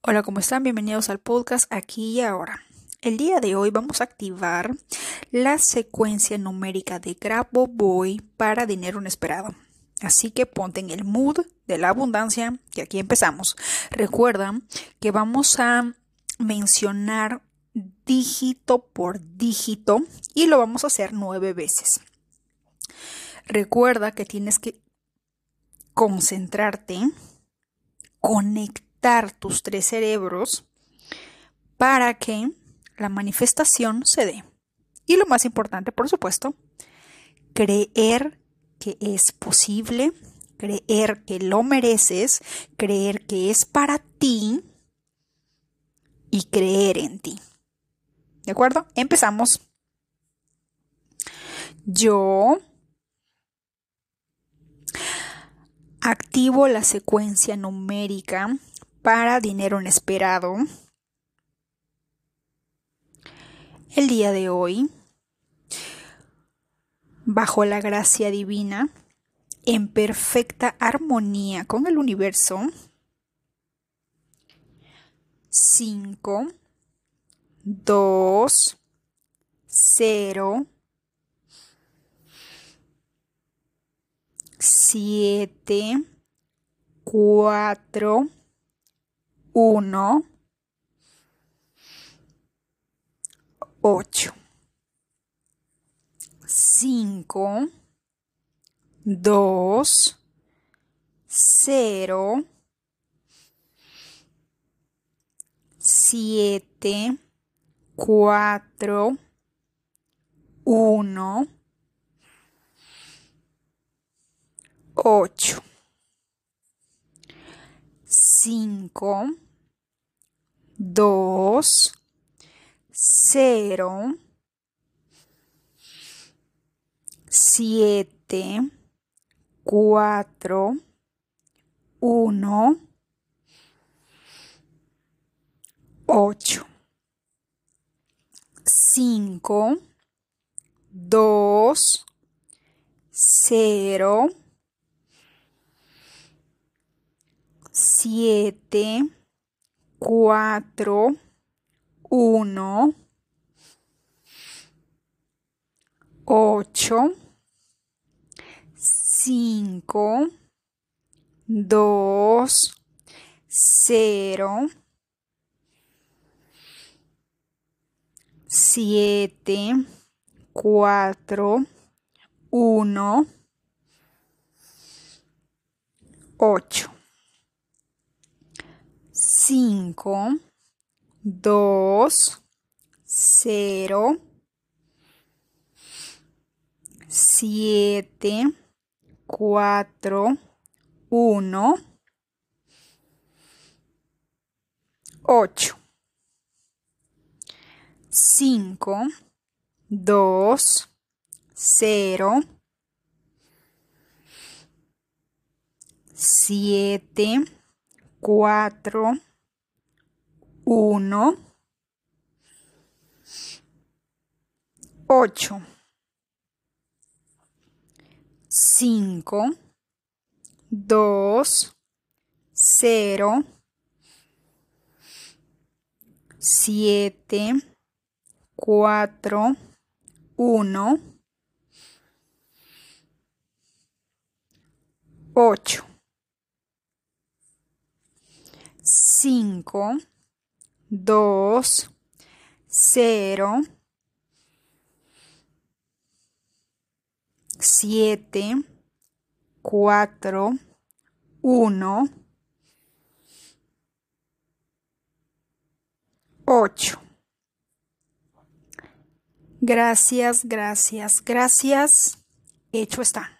Hola, ¿cómo están? Bienvenidos al podcast aquí y ahora. El día de hoy vamos a activar la secuencia numérica de Boy para dinero inesperado. Así que ponte en el mood de la abundancia, que aquí empezamos. Recuerda que vamos a mencionar dígito por dígito y lo vamos a hacer nueve veces. Recuerda que tienes que concentrarte, conectar tus tres cerebros para que la manifestación se dé. Y lo más importante, por supuesto, creer que es posible, creer que lo mereces, creer que es para ti y creer en ti. ¿De acuerdo? Empezamos. Yo activo la secuencia numérica para dinero inesperado. El día de hoy, bajo la gracia divina, en perfecta armonía con el universo, 5, 2, 0, 7, 4, uno, ocho, cinco, dos, cero, siete, cuatro, uno, ocho, cinco, dos, cero, siete, cuatro, uno, ocho, cinco, dos, cero, siete, cuatro, uno, ocho, cinco, dos, cero, siete, cuatro, uno, ocho. 5, 2, 0, 7, 4, 1, 8, 5, 2, 0, 7, 4, 1, 8, 5, 2, 0, 7, 4, 1, 8, 5, 2, 0, 7, 4, 1, 8. Gracias, gracias, gracias. Hecho está.